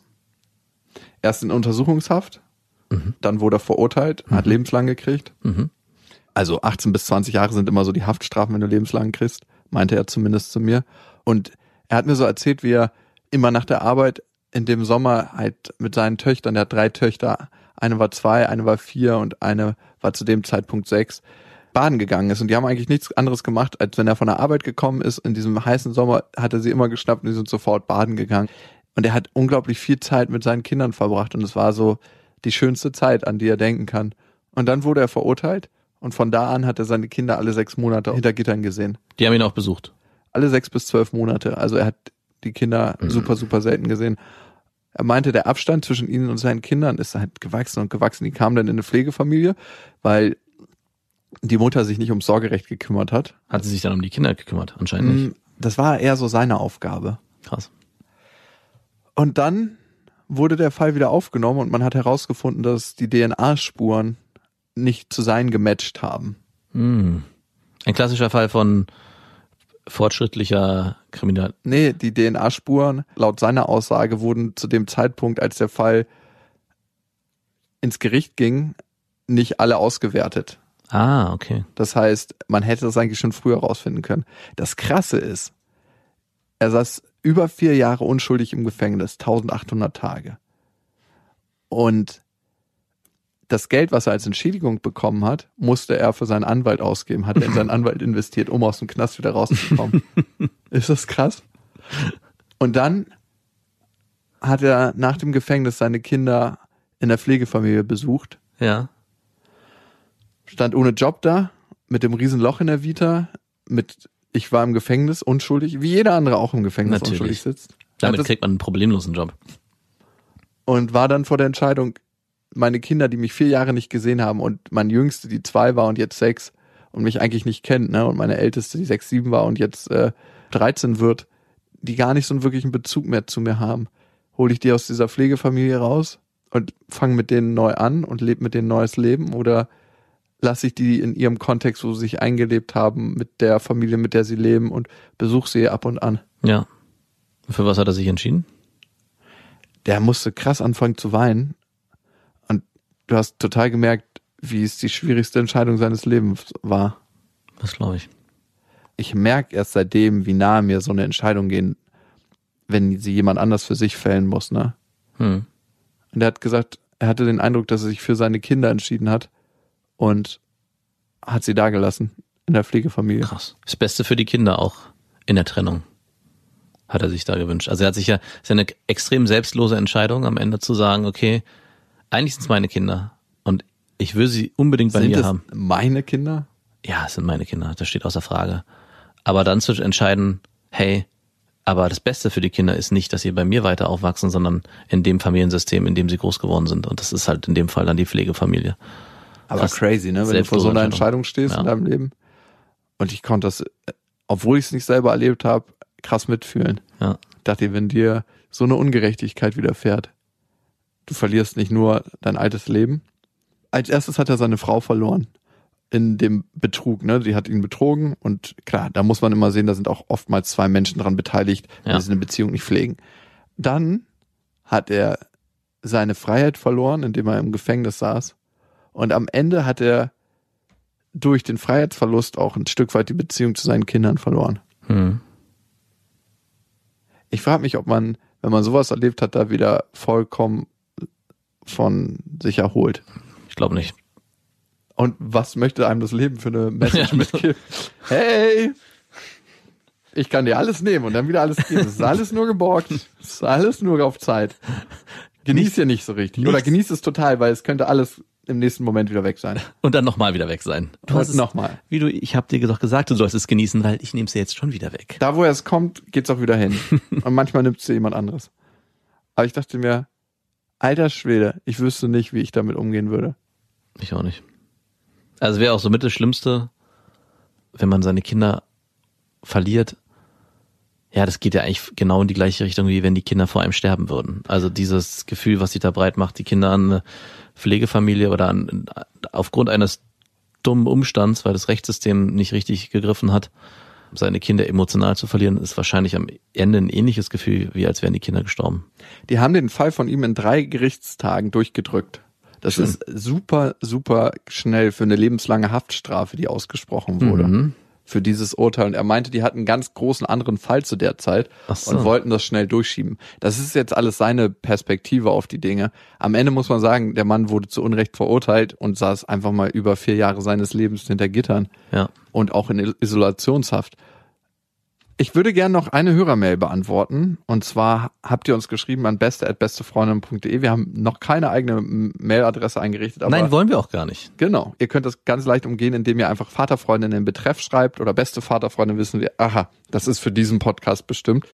Erst in Untersuchungshaft, mhm. dann wurde er verurteilt, mhm. hat lebenslang gekriegt. Mhm. Also 18 bis 20 Jahre sind immer so die Haftstrafen, wenn du lebenslang kriegst, meinte er zumindest zu mir. Und er hat mir so erzählt, wie er immer nach der Arbeit in dem Sommer halt mit seinen Töchtern, der hat drei Töchter, eine war zwei, eine war vier und eine war zu dem Zeitpunkt sechs, baden gegangen ist. Und die haben eigentlich nichts anderes gemacht, als wenn er von der Arbeit gekommen ist. In diesem heißen Sommer hat er sie immer geschnappt und die sind sofort baden gegangen. Und er hat unglaublich viel Zeit mit seinen Kindern verbracht. Und es war so die schönste Zeit, an die er denken kann. Und dann wurde er verurteilt. Und von da an hat er seine Kinder alle sechs Monate hinter Gittern gesehen. Die haben ihn auch besucht. Alle sechs bis zwölf Monate. Also er hat die Kinder mhm. super, super selten gesehen. Er meinte, der Abstand zwischen ihnen und seinen Kindern ist halt gewachsen und gewachsen. Die kamen dann in eine Pflegefamilie, weil die Mutter sich nicht ums Sorgerecht gekümmert hat. Hat sie sich dann um die Kinder gekümmert? Anscheinend nicht. Mm, das war eher so seine Aufgabe. Krass. Und dann wurde der Fall wieder aufgenommen und man hat herausgefunden, dass die DNA-Spuren nicht zu sein gematcht haben. Hm. Ein klassischer Fall von fortschrittlicher Kriminal. Nee, die DNA-Spuren laut seiner Aussage wurden zu dem Zeitpunkt, als der Fall ins Gericht ging, nicht alle ausgewertet. Ah, okay. Das heißt, man hätte das eigentlich schon früher rausfinden können. Das Krasse ist, er saß über vier Jahre unschuldig im Gefängnis, 1800 Tage. Und das Geld, was er als Entschädigung bekommen hat, musste er für seinen Anwalt ausgeben, hat er in seinen (laughs) Anwalt investiert, um aus dem Knast wieder rauszukommen. (laughs) ist das krass? Und dann hat er nach dem Gefängnis seine Kinder in der Pflegefamilie besucht. Ja stand ohne Job da, mit dem riesen Loch in der Vita, mit ich war im Gefängnis unschuldig, wie jeder andere auch im Gefängnis Natürlich. unschuldig sitzt. Damit kriegt man einen problemlosen Job. und war dann vor der Entscheidung, meine Kinder, die mich vier Jahre nicht gesehen haben und mein Jüngste, die zwei war und jetzt sechs und mich eigentlich nicht kennt, ne, und meine Älteste, die sechs, sieben war und jetzt äh, 13 wird, die gar nicht so einen wirklichen Bezug mehr zu mir haben, hole ich die aus dieser Pflegefamilie raus und fange mit denen neu an und lebe mit denen neues Leben oder lasse ich die in ihrem Kontext, wo sie sich eingelebt haben, mit der Familie, mit der sie leben und besuche sie ab und an. Ja. Für was hat er sich entschieden? der musste krass anfangen zu weinen. Und du hast total gemerkt, wie es die schwierigste Entscheidung seines Lebens war. Das glaube ich. Ich merke erst seitdem, wie nahe mir so eine Entscheidung gehen, wenn sie jemand anders für sich fällen muss, ne? Hm. Und er hat gesagt, er hatte den Eindruck, dass er sich für seine Kinder entschieden hat und hat sie da gelassen in der Pflegefamilie. Krass. Das Beste für die Kinder auch in der Trennung. Hat er sich da gewünscht. Also er hat sich ja, ist ja eine extrem selbstlose Entscheidung am Ende zu sagen, okay, eigentlich sind es meine Kinder und ich will sie unbedingt bei Sind mir haben. meine Kinder? Ja, es sind meine Kinder, das steht außer Frage. Aber dann zu entscheiden, hey, aber das Beste für die Kinder ist nicht, dass sie bei mir weiter aufwachsen, sondern in dem Familiensystem, in dem sie groß geworden sind. Und das ist halt in dem Fall dann die Pflegefamilie. Aber Krass. crazy, ne? Wenn du vor so einer Entscheidung stehst Ja. in deinem Leben. Und ich konnte das, obwohl ich es nicht selber erlebt habe, krass mitfühlen. Ja. Ich dachte, wenn dir so eine Ungerechtigkeit widerfährt, du verlierst nicht nur dein altes Leben. Als erstes hat er seine Frau verloren in dem Betrug, ne? Die hat ihn betrogen und klar, da muss man immer sehen, da sind auch oftmals zwei Menschen dran beteiligt, wenn Ja. sie eine Beziehung nicht pflegen. Dann hat er seine Freiheit verloren, indem er im Gefängnis saß. Und am Ende hat er durch den Freiheitsverlust auch ein Stück weit die Beziehung zu seinen Kindern verloren. Hm. Ich frage mich, ob man, wenn man sowas erlebt hat, da wieder vollkommen von sich erholt. Ich glaube nicht. Und was möchte einem das Leben für eine Message (laughs) Ja. mitgeben? Hey, ich kann dir alles nehmen und dann wieder alles geben. Es ist alles nur geborgt. Es ist alles nur auf Zeit. Genieß ja nicht so richtig. Oder nichts. genieß es total, weil es könnte alles im nächsten Moment wieder weg sein. Und dann nochmal wieder weg sein. Du Und hast nochmal. Wie du, ich habe dir doch gesagt, du sollst es genießen, weil ich nehme es jetzt schon wieder weg. Da, wo er es kommt, geht's auch wieder hin. (laughs) Und manchmal nimmt es jemand anderes. Aber ich dachte mir, alter Schwede, ich wüsste nicht, wie ich damit umgehen würde. Ich auch nicht. Also wäre auch so mit das Schlimmste, wenn man seine Kinder verliert. Ja, das geht ja eigentlich genau in die gleiche Richtung, wie wenn die Kinder vor einem sterben würden. Also dieses Gefühl, was sich da breit macht, die Kinder an eine Pflegefamilie oder an, aufgrund eines dummen Umstands, weil das Rechtssystem nicht richtig gegriffen hat, seine Kinder emotional zu verlieren, ist wahrscheinlich am Ende ein ähnliches Gefühl, wie als wären die Kinder gestorben. Die haben den Fall von ihm in drei Gerichtstagen durchgedrückt. Das Schön. ist super, super schnell für eine lebenslange Haftstrafe, die ausgesprochen wurde. Mhm. Für dieses Urteil. Und er meinte, die hatten einen ganz großen anderen Fall zu der Zeit so. und wollten das schnell durchschieben. Das ist jetzt alles seine Perspektive auf die Dinge. Am Ende muss man sagen, der Mann wurde zu Unrecht verurteilt und saß einfach mal über vier Jahre seines Lebens hinter Gittern Ja. und auch in Isolationshaft. Ich würde gerne noch eine Hörermail beantworten. Und zwar habt ihr uns geschrieben an beste.bestefreundin.de. Wir haben noch keine eigene Mailadresse eingerichtet. Nein, wollen wir auch gar nicht. Genau. Ihr könnt das ganz leicht umgehen, indem ihr einfach Vaterfreundin in den Betreff schreibt oder beste Vaterfreundin wissen wir, aha, das ist für diesen Podcast bestimmt.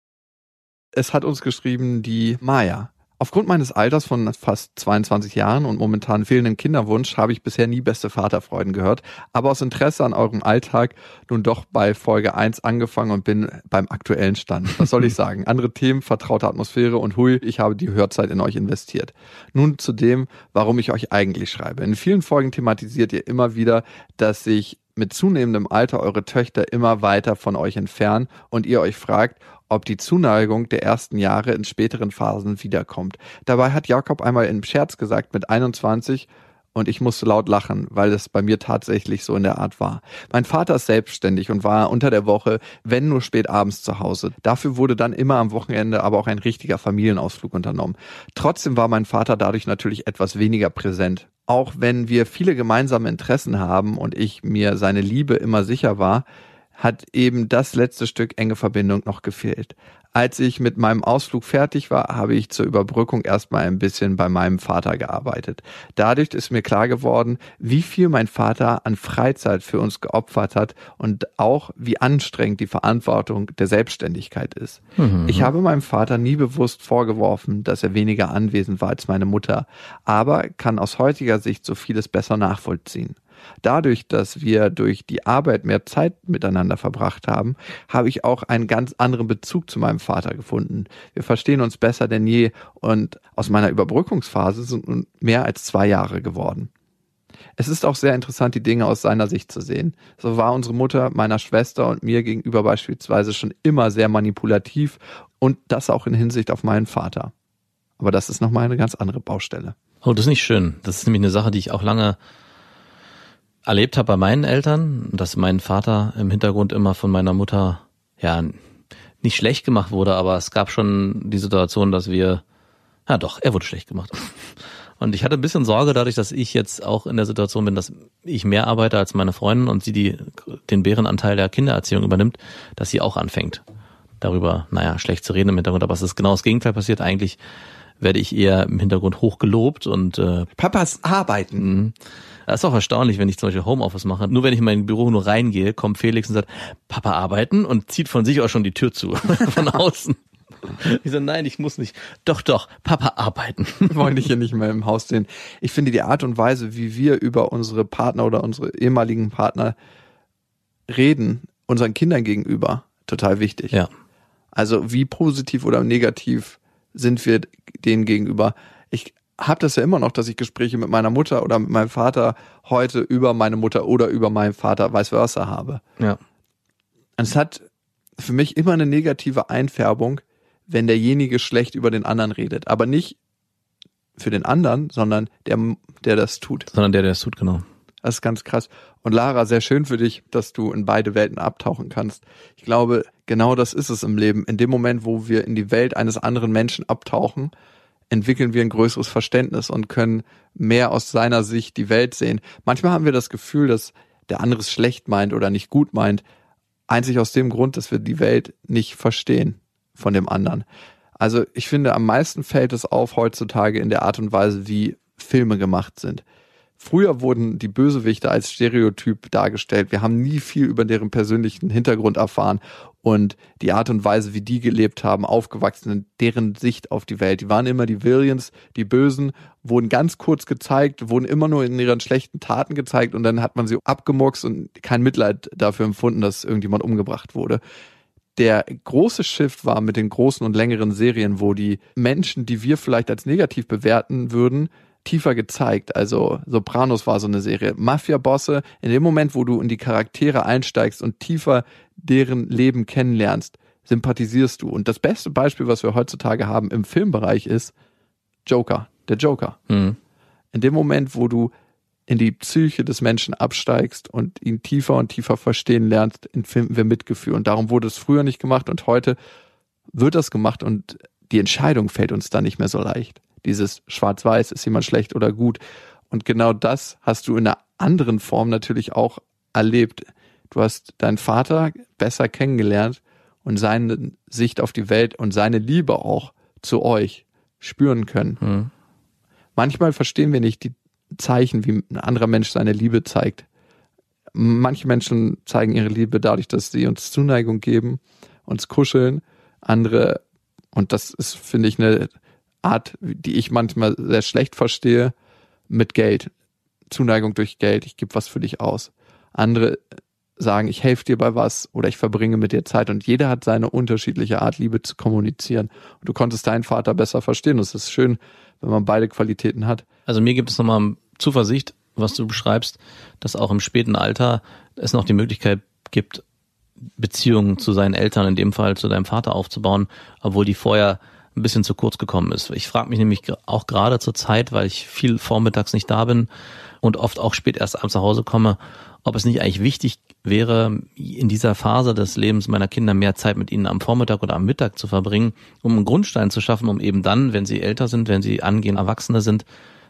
Es hat uns geschrieben die Maya. Aufgrund meines Alters von fast 22 Jahren und momentan fehlenden Kinderwunsch habe ich bisher nie beste Vaterfreuden gehört, aber aus Interesse an eurem Alltag nun doch bei Folge 1 angefangen und bin beim aktuellen Stand. Was soll ich (laughs) sagen? Andere Themen, vertraute Atmosphäre und hui, ich habe die Hörzeit in euch investiert. Nun zu dem, warum ich euch eigentlich schreibe. In vielen Folgen thematisiert ihr immer wieder, dass sich mit zunehmendem Alter eure Töchter immer weiter von euch entfernen und ihr euch fragt, ob die Zuneigung der ersten Jahre in späteren Phasen wiederkommt. Dabei hat Jakob einmal im Scherz gesagt, mit 21 und ich musste laut lachen, weil es bei mir tatsächlich so in der Art war. Mein Vater ist selbstständig und war unter der Woche, wenn nur spät abends zu Hause. Dafür wurde dann immer am Wochenende aber auch ein richtiger Familienausflug unternommen. Trotzdem war mein Vater dadurch natürlich etwas weniger präsent. Auch wenn wir viele gemeinsame Interessen haben und ich mir seine Liebe immer sicher war, hat eben das letzte Stück enge Verbindung noch gefehlt. Als ich mit meinem Ausflug fertig war, habe ich zur Überbrückung erstmal ein bisschen bei meinem Vater gearbeitet. Dadurch ist mir klar geworden, wie viel mein Vater an Freizeit für uns geopfert hat und auch wie anstrengend die Verantwortung der Selbstständigkeit ist. Mhm. Ich habe meinem Vater nie bewusst vorgeworfen, dass er weniger anwesend war als meine Mutter, aber kann aus heutiger Sicht so vieles besser nachvollziehen. Dadurch, dass wir durch die Arbeit mehr Zeit miteinander verbracht haben, habe ich auch einen ganz anderen Bezug zu meinem Vater gefunden. Wir verstehen uns besser denn je und aus meiner Überbrückungsphase sind nun mehr als zwei Jahre geworden. Es ist auch sehr interessant, die Dinge aus seiner Sicht zu sehen. So war unsere Mutter meiner Schwester und mir gegenüber beispielsweise schon immer sehr manipulativ und das auch in Hinsicht auf meinen Vater. Aber das ist nochmal eine ganz andere Baustelle. Oh, das ist nicht schön. Das ist nämlich eine Sache, die ich auch lange erlebt habe bei meinen Eltern, dass mein Vater im Hintergrund immer von meiner Mutter, ja, nicht schlecht gemacht wurde, aber es gab schon die Situation, dass wir, ja doch, er wurde schlecht gemacht. (laughs) Und ich hatte ein bisschen Sorge dadurch, dass ich jetzt auch in der Situation bin, dass ich mehr arbeite als meine Freundin und sie die, den Bärenanteil der Kindererziehung übernimmt, dass sie auch anfängt, darüber, naja, schlecht zu reden im Hintergrund. Aber es ist genau das Gegenteil passiert. Eigentlich werde ich eher im Hintergrund hochgelobt und äh, Papas arbeiten. Das ist auch erstaunlich, wenn ich zum Beispiel Homeoffice mache. Nur wenn ich in mein Büro nur reingehe, kommt Felix und sagt, Papa arbeiten und zieht von sich auch schon die Tür zu, (laughs) von außen. Ich so, nein, ich muss nicht. Doch, doch, Papa arbeiten. (laughs) Wollen dich hier nicht mehr im Haus sehen. Ich finde die Art und Weise, wie wir über unsere Partner oder unsere ehemaligen Partner reden, unseren Kindern gegenüber, total wichtig. Ja. Also wie positiv oder negativ sind wir denen gegenüber. Habe das ja immer noch, dass ich Gespräche mit meiner Mutter oder mit meinem Vater heute über meine Mutter oder über meinen Vater vice versa habe. Ja. Und es hat für mich immer eine negative Einfärbung, wenn derjenige schlecht über den anderen redet. Aber nicht für den anderen, sondern der, der das tut. Sondern der, der das tut, genau. Das ist ganz krass. Und Lara, sehr schön für dich, dass du in beide Welten abtauchen kannst. Ich glaube, genau das ist es im Leben. In dem Moment, wo wir in die Welt eines anderen Menschen abtauchen, entwickeln wir ein größeres Verständnis und können mehr aus seiner Sicht die Welt sehen. Manchmal haben wir das Gefühl, dass der andere es schlecht meint oder nicht gut meint, einzig aus dem Grund, dass wir die Welt nicht verstehen von dem anderen. Also ich finde, am meisten fällt es auf heutzutage in der Art und Weise, wie Filme gemacht sind. Früher wurden die Bösewichte als Stereotyp dargestellt. Wir haben nie viel über deren persönlichen Hintergrund erfahren und die Art und Weise, wie die gelebt haben, aufgewachsen sind, deren Sicht auf die Welt. Die waren immer die Villains, die Bösen, wurden ganz kurz gezeigt, wurden immer nur in ihren schlechten Taten gezeigt und dann hat man sie abgemurkst und kein Mitleid dafür empfunden, dass irgendjemand umgebracht wurde. Der große Shift war mit den großen und längeren Serien, wo die Menschen, die wir vielleicht als negativ bewerten würden, tiefer gezeigt. Also Sopranos war so eine Serie. Mafia-Bosse, in dem Moment, wo du in die Charaktere einsteigst und tiefer deren Leben kennenlernst, sympathisierst du. Und das beste Beispiel, was wir heutzutage haben im Filmbereich ist Joker, der Joker. Mhm. In dem Moment, wo du in die Psyche des Menschen absteigst und ihn tiefer und tiefer verstehen lernst, empfinden wir Mitgefühl. Und darum wurde es früher nicht gemacht und heute wird das gemacht und die Entscheidung fällt uns dann nicht mehr so leicht dieses Schwarz-Weiß, ist jemand schlecht oder gut. Und genau das hast du in einer anderen Form natürlich auch erlebt. Du hast deinen Vater besser kennengelernt und seine Sicht auf die Welt und seine Liebe auch zu euch spüren können. Mhm. Manchmal verstehen wir nicht die Zeichen, wie ein anderer Mensch seine Liebe zeigt. Manche Menschen zeigen ihre Liebe dadurch, dass sie uns Zuneigung geben, uns kuscheln. Andere, und das ist, finde ich, eine Art, die ich manchmal sehr schlecht verstehe, mit Geld. Zuneigung durch Geld, ich gebe was für dich aus. Andere sagen, ich helfe dir bei was oder ich verbringe mit dir Zeit und jeder hat seine unterschiedliche Art, Liebe zu kommunizieren. Und du konntest deinen Vater besser verstehen. Es ist schön, wenn man beide Qualitäten hat. Also mir gibt es nochmal Zuversicht, was du beschreibst, dass auch im späten Alter es noch die Möglichkeit gibt, Beziehungen zu seinen Eltern, in dem Fall zu deinem Vater aufzubauen, obwohl die vorher ein bisschen zu kurz gekommen ist. Ich frage mich nämlich auch gerade zur Zeit, weil ich viel vormittags nicht da bin und oft auch spät erst abends nach Hause komme, ob es nicht eigentlich wichtig wäre, in dieser Phase des Lebens meiner Kinder mehr Zeit mit ihnen am Vormittag oder am Mittag zu verbringen, um einen Grundstein zu schaffen, um eben dann, wenn sie älter sind, wenn sie angehen Erwachsene sind,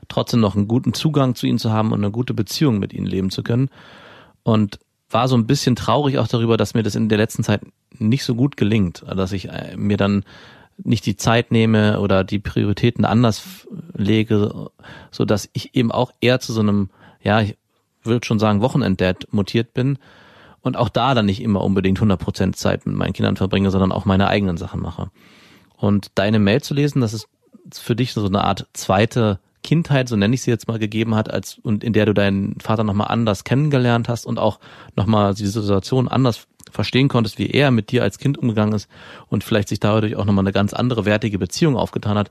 trotzdem noch einen guten Zugang zu ihnen zu haben und eine gute Beziehung mit ihnen leben zu können. Und war so ein bisschen traurig auch darüber, dass mir das in der letzten Zeit nicht so gut gelingt, dass ich äh, mir dann nicht die Zeit nehme oder die Prioritäten anders lege, so dass ich eben auch eher zu so einem, ja, ich würde schon sagen, Wochenenddad mutiert bin und auch da dann nicht immer unbedingt 100% Zeit mit meinen Kindern verbringe, sondern auch meine eigenen Sachen mache. Und deine Mail zu lesen, das ist für dich so eine Art zweite Kindheit, so nenne ich sie jetzt mal, gegeben hat, als und in der du deinen Vater nochmal anders kennengelernt hast und auch nochmal die Situation anders verstehen konntest, wie er mit dir als Kind umgegangen ist und vielleicht sich dadurch auch nochmal eine ganz andere wertige Beziehung aufgetan hat,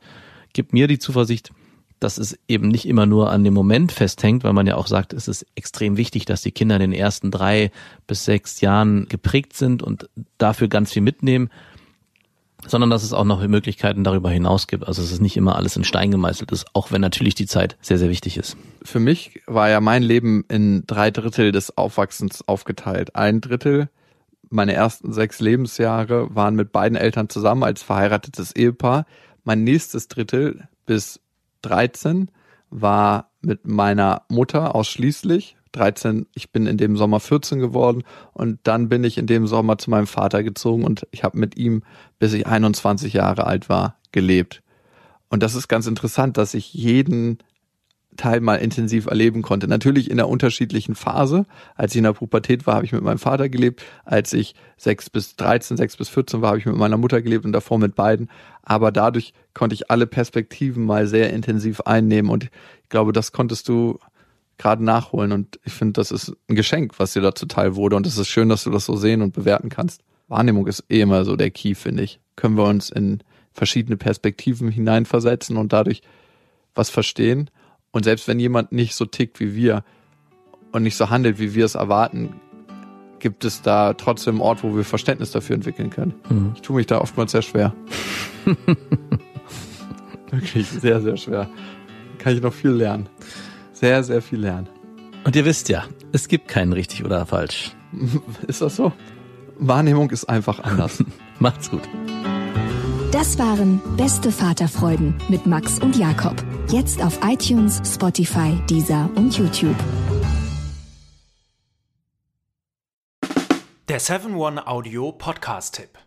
gibt mir die Zuversicht, dass es eben nicht immer nur an dem Moment festhängt, weil man ja auch sagt, es ist extrem wichtig, dass die Kinder in den ersten drei bis sechs Jahren geprägt sind und dafür ganz viel mitnehmen, sondern dass es auch noch Möglichkeiten darüber hinaus gibt. Also es ist nicht immer alles in Stein gemeißelt ist, auch wenn natürlich die Zeit sehr, sehr wichtig ist. Für mich war ja mein Leben in drei Drittel des Aufwachsens aufgeteilt. Ein Drittel, meine ersten sechs Lebensjahre waren mit beiden Eltern zusammen als verheiratetes Ehepaar. Mein nächstes Drittel bis 13 war mit meiner Mutter ausschließlich. 13, ich bin in dem Sommer 14 geworden und dann bin ich in dem Sommer zu meinem Vater gezogen und ich habe mit ihm, bis ich 21 Jahre alt war, gelebt. Und das ist ganz interessant, dass ich jeden Teil mal intensiv erleben konnte. Natürlich in der unterschiedlichen Phase. Als ich in der Pubertät war, habe ich mit meinem Vater gelebt. Als ich sechs bis 13, sechs bis 14 war, habe ich mit meiner Mutter gelebt und davor mit beiden. Aber dadurch konnte ich alle Perspektiven mal sehr intensiv einnehmen und ich glaube, das konntest du gerade nachholen und ich finde, das ist ein Geschenk, was dir da zuteil wurde und es ist schön, dass du das so sehen und bewerten kannst. Wahrnehmung ist eh immer so der Key, finde ich. Können wir uns in verschiedene Perspektiven hineinversetzen und dadurch was verstehen und selbst wenn jemand nicht so tickt wie wir und nicht so handelt, wie wir es erwarten, gibt es da trotzdem einen Ort, wo wir Verständnis dafür entwickeln können. Mhm. Ich tue mich da oftmals sehr schwer. (laughs) Wirklich sehr, sehr schwer. Kann ich noch viel lernen. Sehr, sehr viel lernen. Und ihr wisst ja, es gibt keinen richtig oder falsch. (laughs) Ist das so? Wahrnehmung ist einfach anders. (laughs) Macht's gut. Das waren Beste Vaterfreuden mit Max und Jakob. Jetzt auf iTunes, Spotify, Deezer und YouTube. Der 7-One Audio Podcast-Tipp.